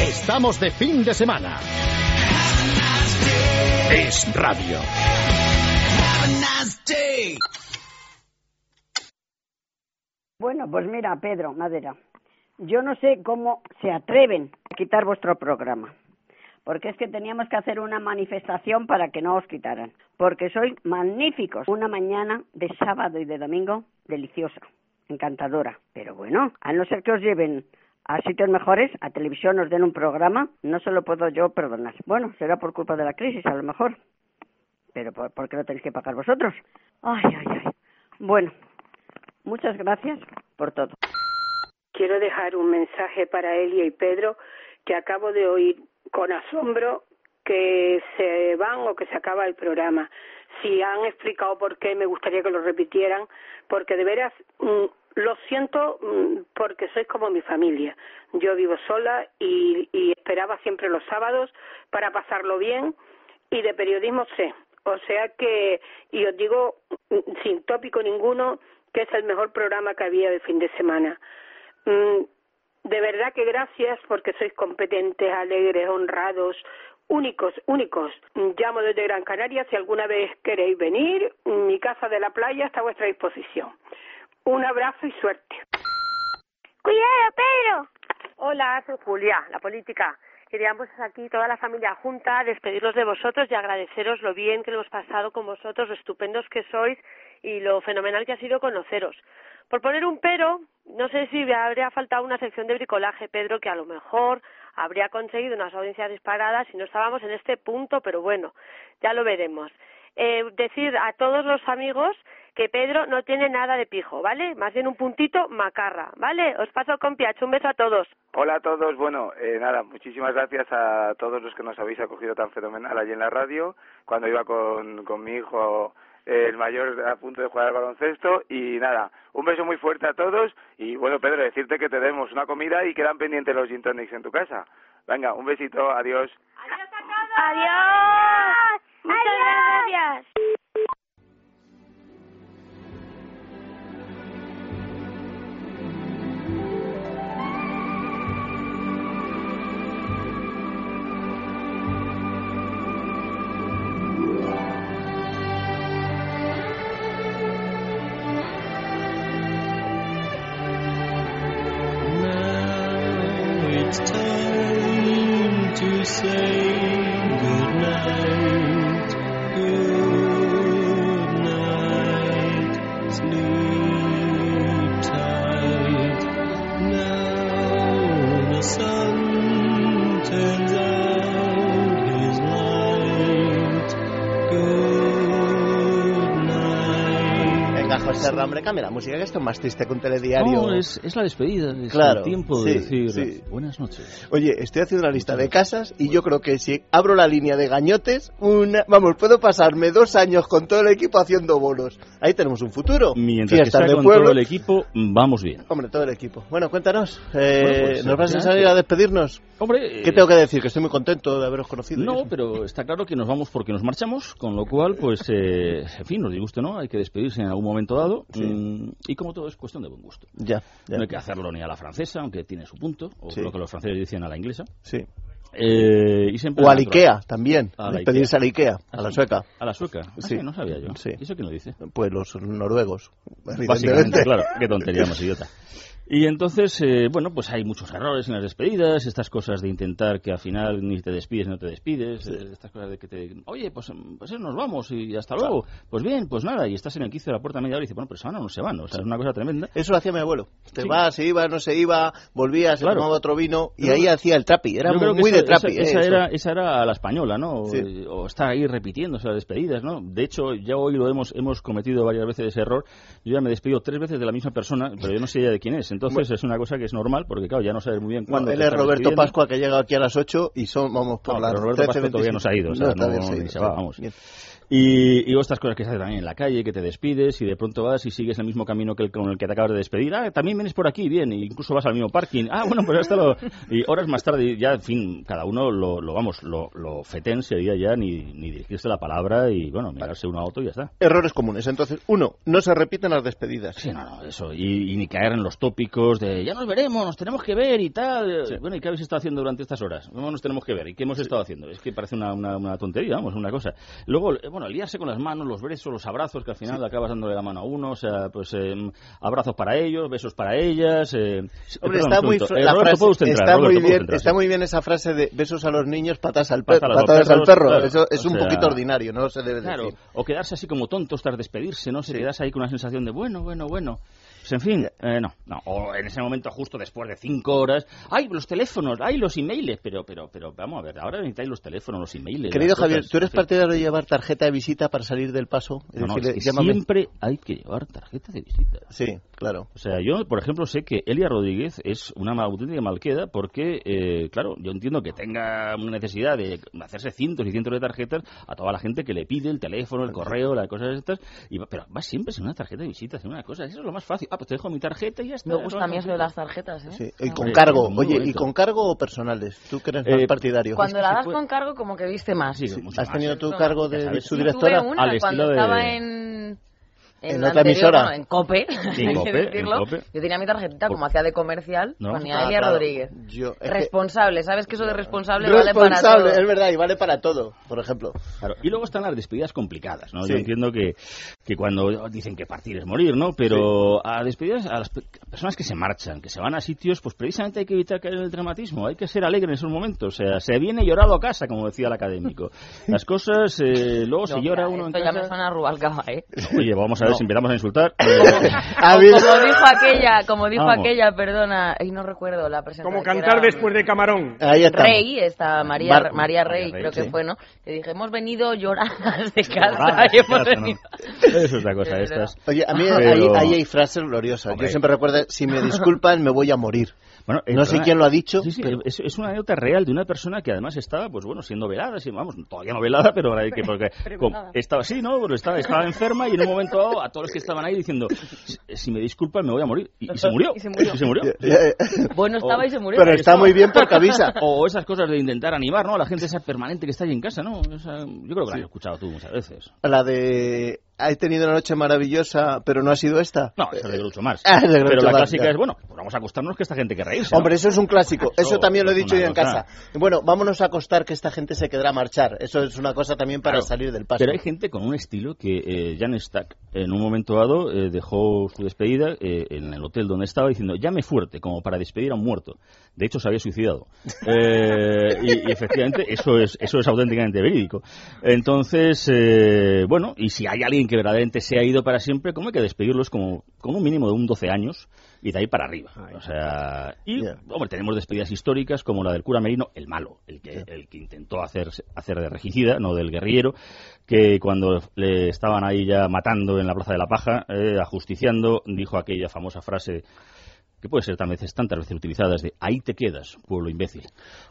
Estamos de fin de semana. Es radio. Bueno, pues mira, Pedro, Madera, yo no sé cómo se atreven a quitar vuestro programa, porque es que teníamos que hacer una manifestación para que no os quitaran, porque sois magníficos. Una mañana de sábado y de domingo deliciosa, encantadora, pero bueno, a no ser que os lleven a sitios mejores, a televisión os den un programa, no se lo puedo yo perdonar. Bueno, será por culpa de la crisis, a lo mejor. Pero ¿por, por qué lo tenéis que pagar vosotros? Ay, ay, ay. Bueno, muchas gracias por todo. Quiero dejar un mensaje para Elia y Pedro que acabo de oír con asombro que se van o que se acaba el programa. Si han explicado por qué, me gustaría que lo repitieran, porque de veras mm, lo siento mm, porque sois como mi familia. Yo vivo sola y, esperaba siempre los sábados para pasarlo bien y de periodismo sé. O sea que, y os digo mm, sin tópico ninguno, que es el mejor programa que había de fin de semana. Mm, de verdad que gracias porque sois competentes, alegres, honrados, únicos, únicos. Llamo desde Gran Canaria si alguna vez queréis venir. Mi casa de la playa está a vuestra disposición. Un abrazo y suerte. Cuidado, Pedro. Hola, soy Julia, la política. Queríamos aquí toda la familia junta, despedirnos de vosotros y agradeceros lo bien que hemos pasado con vosotros, lo estupendos que sois y lo fenomenal que ha sido conoceros. Por poner un pero, no sé si habría faltado una sección de bricolaje, Pedro, que a lo mejor habría conseguido unas audiencias disparadas si no estábamos en este punto, pero bueno, ya lo veremos. Eh, decir a todos los amigos que Pedro no tiene nada de pijo, ¿vale? Más bien un puntito macarra, ¿vale? Os paso con Piacho, un beso a todos. Hola a todos, bueno, eh, nada, muchísimas gracias a todos los que nos habéis acogido tan fenomenal allí en la radio, cuando iba con, con mi hijo eh, el mayor a punto de jugar al baloncesto y nada, un beso muy fuerte a todos y bueno Pedro, decirte que te demos una comida y quedan pendientes los gin tonics en tu casa. Venga, un besito, adiós. Adiós. Muchas gracias. Say Rambre, cambia la música, que esto es más triste que un telediario. No, es, es la despedida, es Claro, el tiempo de sí, decir sí. buenas noches. Oye, estoy haciendo una lista de casas y yo creo que si abro la línea de gañotes, una, vamos, puedo pasarme dos años con todo el equipo haciendo bolos. Ahí tenemos un futuro. Mientras Fiestas que sea con pueblo. todo el equipo, vamos bien. Hombre, todo el equipo. Bueno, cuéntanos. eh, Bueno, pues, ¿Nos vas a salir a despedirnos? Hombre, ¿Qué eh, tengo que decir? Que estoy muy contento de haberos conocido. No, pero está claro que nos vamos porque nos marchamos, con lo cual, pues, eh, en fin, nos disguste, ¿no? Hay que despedirse en algún momento dado. Mm, y como todo es cuestión de buen gusto. Ya, ya. No hay que hacerlo ni a la francesa, aunque tiene su punto, o Sí. lo que los franceses dicen a la inglesa. Sí. Eh, y siempre O al. Ikea también. A la Despedirse Ikea. Ah, a la sueca. A la sueca. Ah, Sí. no sabía yo. Sí. ¿Y eso quién lo dice? Pues los noruegos. Básicamente, claro. Qué tontería más idiota. Y entonces, eh, bueno, pues hay muchos errores en las despedidas, estas cosas de intentar que al final ni te despides ni no te despides, eh, estas cosas de que te, oye, pues, pues nos vamos y hasta luego. Pues bien, pues nada, y estás en el quicio de la puerta media hora y dices, bueno, pero se van o no se van, o sea, es una cosa tremenda. Eso lo hacía mi abuelo. Te Sí. vas, se iba, no se iba, volvía, se Claro. tomaba otro vino y Yo ahí hacía el trapi. Era muy esa- de trapi. Esa, eh, esa era, esa era a la española, ¿no? O, está ahí repitiéndose las despedidas, ¿no? De hecho, ya hoy lo hemos, hemos cometido varias veces ese error. Yo ya me despido tres veces de la misma persona, pero yo no sé ya de quién es. Entonces es una cosa que es normal, porque claro, ya no sabes muy bien No, cuándo. él es Roberto. Pascua que llega aquí a las 8 y son, vamos por No, pero Roberto 13, Pascua todavía no se ha ido, o sea, no- ido, se va, vamos. Bien. Y, y otras cosas que se hacen también en la calle, que te despides y de pronto vas y sigues el mismo camino que el con el que te acabas de despedir. Ah, también vienes por aquí, bien, y incluso vas al mismo parking. Ah, bueno, pues hasta lo... Y horas más tarde, ya, en fin, cada uno lo, lo vamos, lo, lo fetén sería ya ni, ni dirigirse la palabra y, bueno, mirarse uno a otro y ya está. Errores comunes. Entonces, uno, no se repiten las despedidas. Sí, no, no, eso. Y, y ni caer en los tópicos tópicos de ya nos veremos, nos tenemos que ver y tal. Bueno, ¿y qué habéis estado haciendo durante estas horas? No nos tenemos que ver. ¿Y qué hemos estado haciendo? Es que parece una, una, una tontería, vamos, una cosa. Luego, eh, bueno, liarse con las manos, los besos, los abrazos, que al final acabas dándole la mano a uno, o sea, pues eh, abrazos para ellos, besos para ellas. eh, Hombre, perdón, está muy, Eh, la Roberto, frase- ¿puede usted entrar? está, Roberto, muy ¿puede bien, entrar? está Sí. muy bien esa frase de besos a los niños, patas al, per- Patadas al perro. claro. Eso es O un sea, poquito ordinario, no se debe Claro, decir. o quedarse así como tontos tras despedirse, ¿no? Se quedas ahí con una sensación de bueno, bueno, bueno. Pues en fin, eh, no, no. O en ese momento justo después de cinco horas, ¡ay, los teléfonos! ¡ay, los emails! Pero, pero, pero, vamos a ver, ahora necesitáis los teléfonos, los emails. Querido Javier, cosas, ¿tú eres partidario de llevar tarjeta de visita para salir del paso? Es No, no, decir, es que llámame. siempre hay que llevar tarjeta de visita. Sí, claro. O sea, yo, por ejemplo, sé que Elia Rodríguez es una auténtica malqueda porque, eh, claro, yo entiendo que tenga una necesidad de hacerse cientos y cientos de tarjetas a toda la gente que le pide el teléfono, el correo, las cosas estas, y pero va siempre sin una tarjeta de visita, sin una cosa. Eso es lo más fácil. Ah, pues te dejo mi tarjeta y ya está. Me gusta a mí es eso de las tarjetas, ¿eh? Sí, y Me con cargo. Oye, ¿y con cargo o personales? ¿Tú que eres Eh, más partidario? Cuando la das con cargo, como que viste más. Sí, mucho ¿Has más. tenido tu Eso, cargo de su Sí, directora? tuve una Al cuando estilo de- estaba en... En la otra anterior, emisora. bueno, en COPE, hay que decirlo. COPE. Yo tenía mi tarjetita, como hacía de comercial, No. ponía Ah, Elia claro. Rodríguez. Yo- es que- Responsable, ¿sabes que eso de responsable, vale para Responsable, todo? es verdad, y vale para todo, por ejemplo. Claro, Y luego están las despedidas complicadas, ¿no? Sí. Yo entiendo que, que cuando dicen que partir es morir, ¿no? Pero a despedidas, a las pe- personas que se marchan, que se van a sitios, pues precisamente hay que evitar caer en el dramatismo, hay que ser alegre en esos momentos. O sea, se viene llorado a casa, como decía el académico. Las cosas, eh, luego se llora mira, uno en esto ya me casa. suena a Rubalcaba, ¿eh? Oye, vamos a ver Si empezamos a insultar. Como dijo aquella, como dijo Vamos. aquella, perdona, y no recuerdo la presentación. Como cantar era- después de Camarón. Ahí estamos. Rey, esta María, Bar- María Rey, María Rey, creo que fue, ¿no? Que dije, hemos venido lloradas de casa Lloradas y hemos casa, ¿no? venido... Es otra cosa, estas. Oye, a mí Pero- ahí, ahí hay frases gloriosas. Hombre. Yo siempre recuerdo, si me disculpan, me voy a morir. Bueno, eh, No sé quién lo ha dicho, Sí, sí, pero- es, es una anécdota real de una persona que además estaba, pues bueno, siendo velada, sí, vamos, todavía no velada, pero que, porque como estaba así, ¿no? Pero estaba, estaba enferma y en un momento dado a todos los que estaban ahí diciendo, si, si me disculpan me voy a morir. Y, y se murió. Y se murió. Y se murió. Bueno, estaba y se murió. Pero está muy bien porque avisa. O esas cosas de intentar animar, ¿no? A la gente esa permanente que está ahí en casa, ¿no? Yo creo que la has escuchado tú muchas veces. La de, he tenido una noche maravillosa, pero no ha sido esta. No, es de Groucho Marx. Ah, Groucho Pero la Marx, clásica ya. es, bueno, pues vamos a acostarnos que esta gente que reírse. ¿no? Hombre, eso es un clásico. Eso, Eso también lo he dicho yo en cosa. casa. Bueno, vámonos a acostar que esta gente se quedará a marchar. Eso es una cosa también para Claro. salir del paso. Pero hay gente con un estilo que eh, Jan Stack en un momento dado eh, dejó su despedida eh, en el hotel donde estaba diciendo llame fuerte como para despedir a un muerto. De hecho se había suicidado. Eh, y, y efectivamente eso es eso es auténticamente verídico. Entonces eh, bueno y si hay alguien que verdaderamente se ha ido para siempre, como hay que despedirlos como con un mínimo de un 12 años y de ahí para arriba. O sea, y hombre, tenemos despedidas históricas como la del cura Merino, el malo, el que, el que intentó hacer, hacer de regicida, no del guerrillero, que cuando le estaban ahí ya matando en la Plaza de la Paja, eh, ajusticiando, dijo aquella famosa frase que puede ser también veces tantas veces utilizadas de ahí te quedas, pueblo imbécil.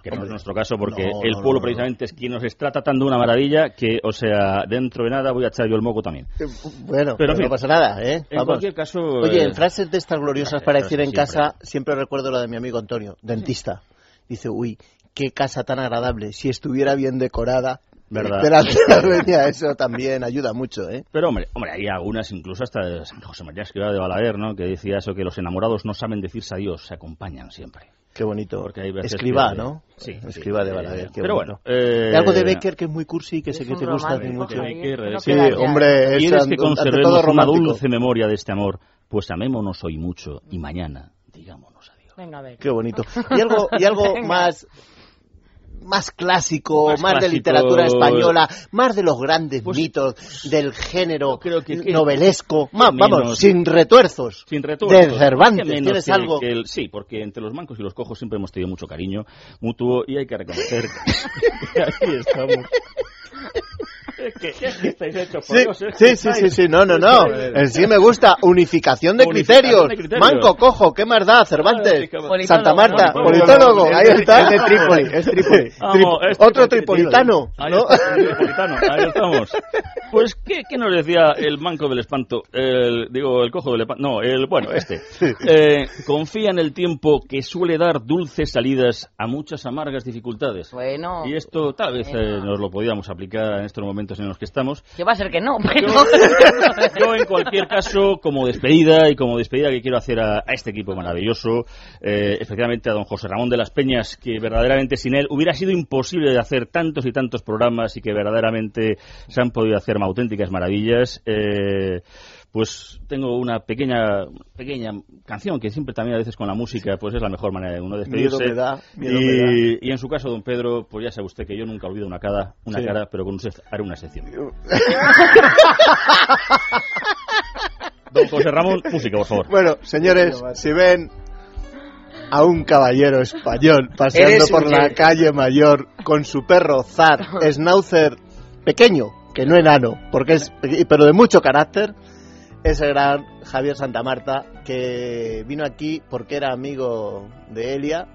Que no es nuestro caso porque No, el pueblo no, no. precisamente es quien nos está tratando de una maravilla que, o sea, dentro de nada voy a echar yo el moco también. Eh, Bueno, Pero, pero en fin, no pasa nada, ¿eh? En Vamos. cualquier caso... Oye, eh, en frases de estas gloriosas para decir en casa, siempre recuerdo la de mi amigo Antonio, dentista. Dice, uy, qué casa tan agradable. Si estuviera bien decorada. ¿Verdad? La dueña, eso también ayuda mucho, ¿eh? Pero hombre, hombre, hay algunas, incluso hasta de San José María Escrivá de Balaguer, ¿no? Que decía eso, que los enamorados no saben decirse adiós, se acompañan siempre. Qué bonito. Porque hay veces que- ¿no? Sí. Escribá sí, de eh, Balaguer. qué Pero bonito. bueno. eh, Y algo de Becker que es muy cursi y que sé que te gusta mucho. No sí, hombre, es ¿Quieres ante- que conservemos todo una dulce memoria de este amor? Pues amémonos hoy mucho y mañana digámonos adiós. Venga, a ver. Qué bonito. Y algo, y algo más más clásico, más, Más de clásico. literatura española, más de los grandes Pues, mitos del género creo que- novelesco, Ma- vamos, menos- sin retuerzos. Sin retuertos. De Cervantes, ¿tienes que- algo? que el- sí, porque entre los mancos y los cojos siempre hemos tenido mucho cariño mutuo y hay que reconocer que ahí estamos. Es que, es que estáis hechos Sí, Dios, es sí, que sí, sí, estáis- sí, no, no, no. En sí me gusta. Unificación de, Unificación criterios. de criterios. Manco, cojo, ¿qué más da? Cervantes. Politólogo, Santa Marta, ¿no? politólogo. Ahí está. es de Trípoli, es Trípoli. Vamos, Tri- es Otro tripolitano. Ahí ¿no? está, un tripolitano, ahí estamos. Pues, ¿qué, qué nos decía el manco del espanto? El, digo, el cojo del espanto. No, el, bueno, este. Eh, confía en el tiempo que suele dar dulces salidas a muchas amargas dificultades. Bueno. Y esto tal vez eh, nos lo podíamos aplicar en estos momentos momentos en los que estamos. Que va a ser que no, pero... Yo, en cualquier caso, como despedida y como despedida que quiero hacer a, a este equipo maravilloso, eh, especialmente a don José Ramón de las Peñas, que verdaderamente sin él hubiera sido imposible de hacer tantos y tantos programas y que verdaderamente se han podido hacer auténticas maravillas. eh, pues tengo una pequeña pequeña canción que siempre también a veces con la música pues es la mejor manera de uno despedirse. Miedo me da, miedo y, me da. y en su caso, don Pedro, pues ya sabe usted que yo nunca olvido una cara, una Sí. cara pero con usted haré una excepción. Don José Ramón, música, por favor. Bueno, señores, si ven a un caballero español paseando por la calle mayor con su perro Zar, Schnauzer pequeño, que no enano, porque es pero de mucho carácter, ese gran Javier Santa Marta que vino aquí porque era amigo de Elia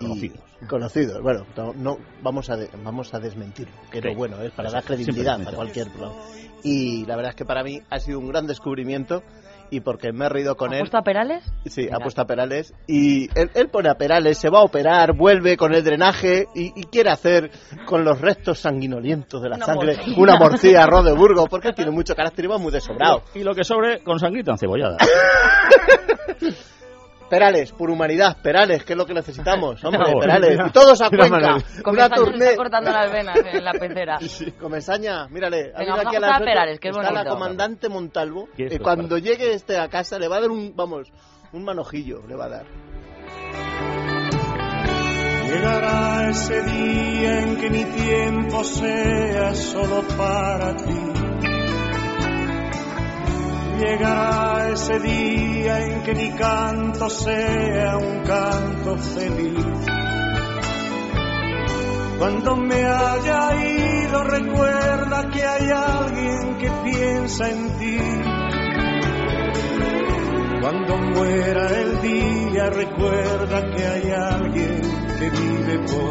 Conocidos. conocidos. Bueno, no, no- vamos a de- vamos a desmentirlo, que no bueno, es para Eso, dar credibilidad a cualquier programa. Y la verdad es que para mí ha sido un gran descubrimiento y porque me he reído con ¿Ha él. puesto a Perales? Sí, Mira. ha puesto a Perales y él, él pone a Perales, se va a operar, vuelve con el drenaje y, y quiere hacer con los restos sanguinolientos de la Una sangre morcilla. una morcilla arroz de Burgos porque él tiene mucho carácter y va muy desobrado. Y lo que sobre con sangrita encebollada. Perales, por humanidad, Perales, que es lo que necesitamos, hombre. Perales. Y todos a Cuenca. Una está cortando las venas en la pecera. Comesaña, mírale. ha Venga, venido vamos aquí a las a ocho. Perales, que es Está la bonito. comandante Montalvo. ¿Qué es Y esto, cuando llegue este a casa le va a dar un, vamos, un manojillo, le va a dar. Llegará ese día en que mi tiempo sea solo para ti. Llegará ese día en que mi canto sea un canto feliz. Cuando me haya ido recuerda que hay alguien que piensa en ti. Cuando muera el día recuerda que hay alguien que vive por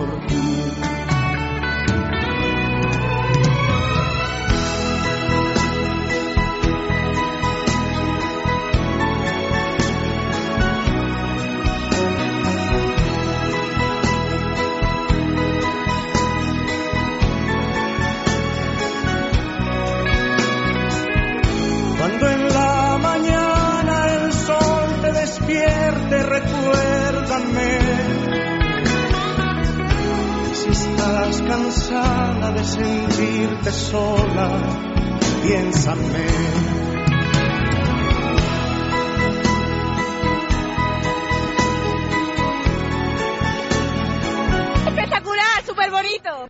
cansada de sentirte sola, piénsame.